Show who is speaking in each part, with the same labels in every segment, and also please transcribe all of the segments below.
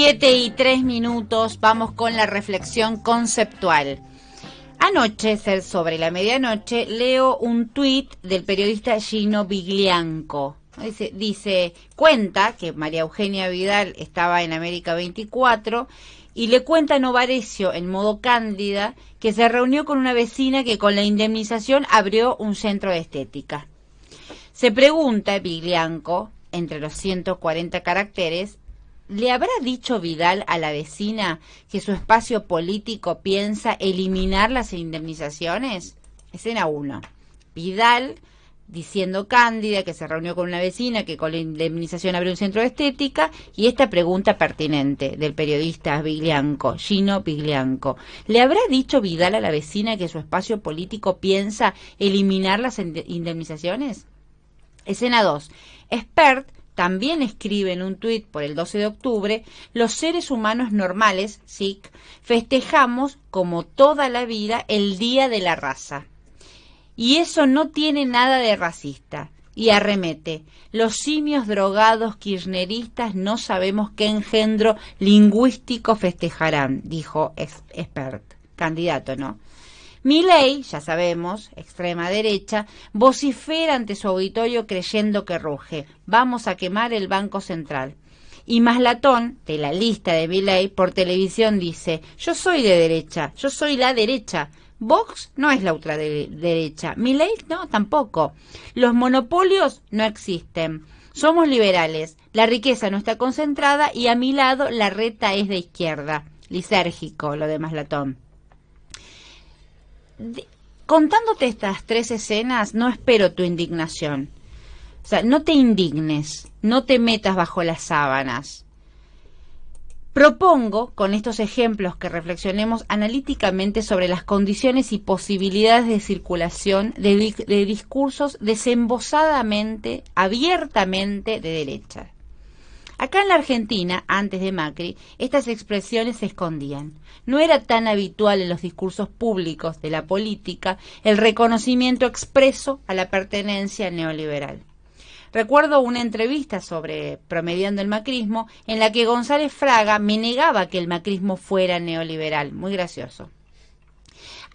Speaker 1: Siete y tres minutos, vamos con la reflexión conceptual. Anoche, sobre la medianoche, leo un tuit del periodista Gino Biglianco. Dice, dice, cuenta que María Eugenia Vidal estaba en América 24 y le cuenta a Novarecio, en modo cándida, que se reunió con una vecina que con la indemnización abrió un centro de estética. Se pregunta Biglianco, entre los 140 caracteres, ¿le habrá dicho Vidal a la vecina que su espacio político piensa eliminar las indemnizaciones? Escena 1. Vidal diciendo Cándida que se reunió con una vecina que con la indemnización abrió un centro de estética y esta pregunta pertinente del periodista Biglianco, Gino Biglianco. ¿Le habrá dicho Vidal a la vecina que su espacio político piensa eliminar las indemnizaciones? Escena 2. Expert también escribe en un tuit por el 12 de octubre, los seres humanos normales, SIC, festejamos como toda la vida el Día de la Raza. Y eso no tiene nada de racista. Y arremete, los simios drogados kirchneristas no sabemos qué engendro lingüístico festejarán, dijo expert, candidato, ¿no? Ley, ya sabemos, extrema derecha, vocifera ante su auditorio creyendo que ruge. Vamos a quemar el Banco Central. Y Maslatón, de la lista de ley, por televisión dice, yo soy de derecha, yo soy la derecha. Vox no es la ultraderecha. ley no, tampoco. Los monopolios no existen. Somos liberales. La riqueza no está concentrada y a mi lado la reta es de izquierda. Lisérgico, lo de Maslatón contándote estas tres escenas, no espero tu indignación. O sea, no te indignes, no te metas bajo las sábanas. Propongo, con estos ejemplos, que reflexionemos analíticamente sobre las condiciones y posibilidades de circulación de, de discursos desembosadamente, abiertamente de derecha. Acá en la Argentina, antes de Macri, estas expresiones se escondían. No era tan habitual en los discursos públicos de la política el reconocimiento expreso a la pertenencia neoliberal. Recuerdo una entrevista sobre Promediando el Macrismo en la que González Fraga me negaba que el macrismo fuera neoliberal. Muy gracioso.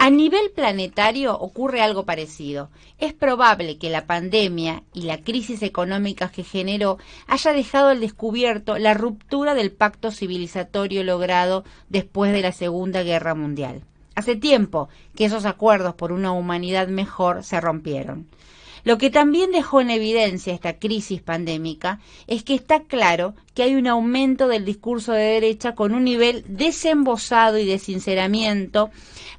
Speaker 1: A nivel planetario ocurre algo parecido. Es probable que la pandemia y la crisis económica que generó haya dejado al descubierto la ruptura del pacto civilizatorio logrado después de la Segunda Guerra Mundial. Hace tiempo que esos acuerdos por una humanidad mejor se rompieron. Lo que también dejó en evidencia esta crisis pandémica es que está claro que hay un aumento del discurso de derecha con un nivel desembosado y de sinceramiento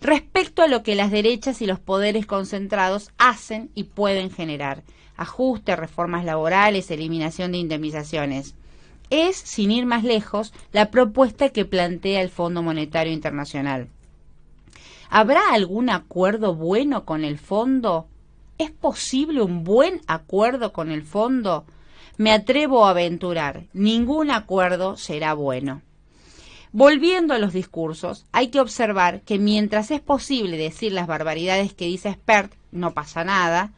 Speaker 1: respecto a lo que las derechas y los poderes concentrados hacen y pueden generar. Ajuste, reformas laborales, eliminación de indemnizaciones. Es, sin ir más lejos, la propuesta que plantea el Fondo Monetario Internacional. ¿Habrá algún acuerdo bueno con el fondo? ¿Es posible un buen acuerdo con el fondo? Me atrevo a aventurar, ningún acuerdo será bueno. Volviendo a los discursos, hay que observar que mientras es posible decir las barbaridades que dice Spert, no pasa nada,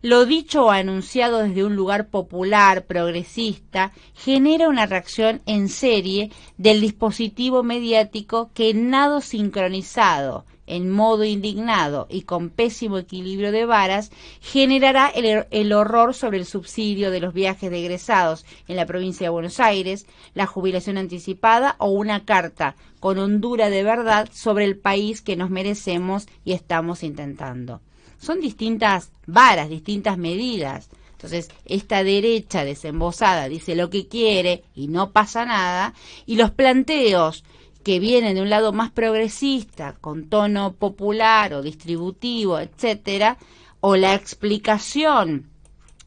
Speaker 1: lo dicho o anunciado desde un lugar popular, progresista, genera una reacción en serie del dispositivo mediático que nado sincronizado en modo indignado y con pésimo equilibrio de varas, generará el, horror sobre el subsidio de los viajes de egresados en la provincia de Buenos Aires, la jubilación anticipada o una carta con hondura de verdad sobre el país que nos merecemos y estamos intentando. Son distintas varas, distintas medidas. Entonces, esta derecha desembosada dice lo que quiere y no pasa nada, y los planteos que vienen de un lado más progresista, con tono popular o distributivo, etcétera, o la explicación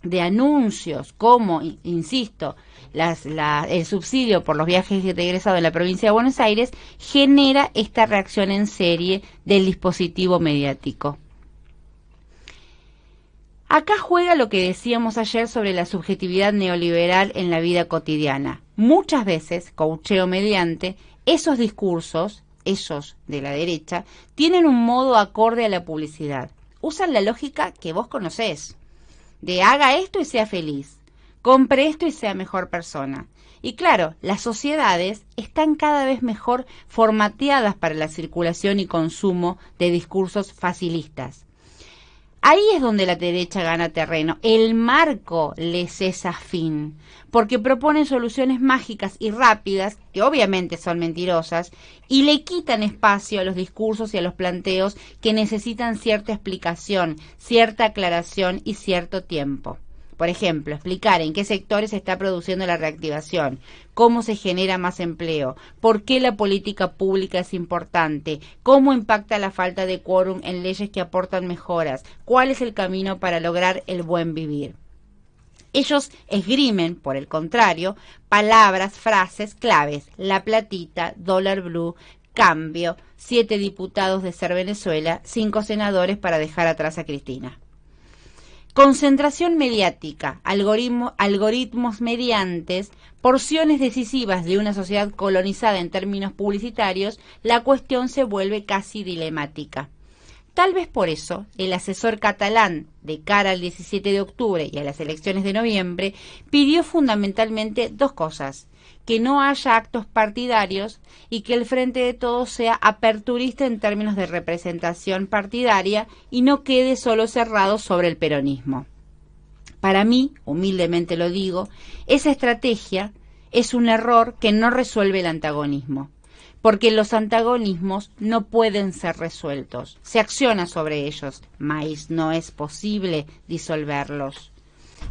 Speaker 1: de anuncios como, insisto, el subsidio por los viajes de egresado en la provincia de Buenos Aires, genera esta reacción en serie del dispositivo mediático. Acá juega lo que decíamos ayer sobre la subjetividad neoliberal en la vida cotidiana. Muchas veces, coacheo mediante, esos discursos, esos de la derecha, tienen un modo acorde a la publicidad. Usan la lógica que vos conocés, de haga esto y sea feliz, compre esto y sea mejor persona. Y claro, las sociedades están cada vez mejor formateadas para la circulación y consumo de discursos facilistas. Ahí es donde la derecha gana terreno. El marco les es afín, porque proponen soluciones mágicas y rápidas, que obviamente son mentirosas, y le quitan espacio a los discursos y a los planteos que necesitan cierta explicación, cierta aclaración y cierto tiempo. Por ejemplo, explicar en qué sectores se está produciendo la reactivación, cómo se genera más empleo, por qué la política pública es importante, cómo impacta la falta de quórum en leyes que aportan mejoras, cuál es el camino para lograr el buen vivir. Ellos esgrimen, por el contrario, palabras, frases claves, la platita, dólar blue, cambio, siete diputados de ser Venezuela, cinco senadores para dejar atrás a Cristina. Concentración mediática, algoritmos mediantes, porciones decisivas de una sociedad colonizada en términos publicitarios, la cuestión se vuelve casi dilemática. Tal vez por eso el asesor catalán, de cara al 17 de octubre y a las elecciones de noviembre, pidió fundamentalmente dos cosas que no haya actos partidarios y que el Frente de Todos sea aperturista en términos de representación partidaria y no quede solo cerrado sobre el peronismo. Para mí, humildemente lo digo, esa estrategia es un error que no resuelve el antagonismo, porque los antagonismos no pueden ser resueltos, se acciona sobre ellos, mas no es posible disolverlos.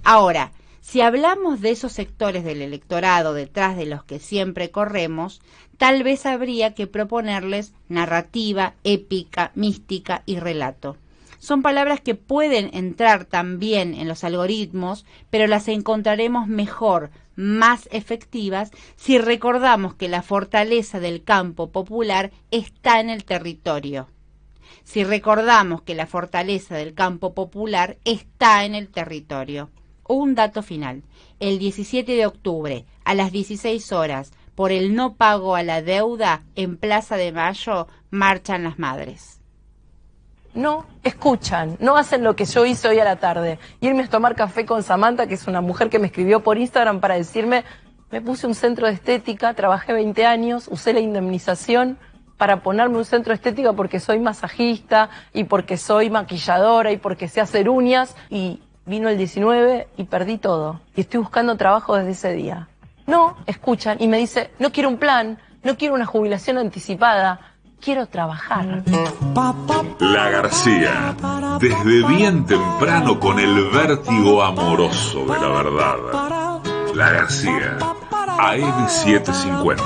Speaker 1: Ahora, si hablamos de esos sectores del electorado detrás de los que siempre corremos, tal vez habría que proponerles narrativa, épica, mística y relato. Son palabras que pueden entrar también en los algoritmos, pero las encontraremos mejor, más efectivas, si recordamos que la fortaleza del campo popular está en el territorio. Si recordamos que la fortaleza del campo popular está en el territorio. Un dato final. El 17 de octubre, a las 16 horas, por el no pago a la deuda, en Plaza de Mayo, marchan las madres.
Speaker 2: No escuchan, no hacen lo que yo hice hoy a la tarde. Irme a tomar café con Samantha, que es una mujer que me escribió por Instagram para decirme, me puse un centro de estética, trabajé 20 años, usé la indemnización para ponerme un centro de estética porque soy masajista y porque soy maquilladora y porque sé hacer uñas y vino el 19 y perdí todo. Y estoy buscando trabajo desde ese día. No, escuchan y me dice, no quiero un plan, no quiero una jubilación anticipada, quiero trabajar.
Speaker 3: La García, desde bien temprano con el vértigo amoroso de la verdad. La García, AM750.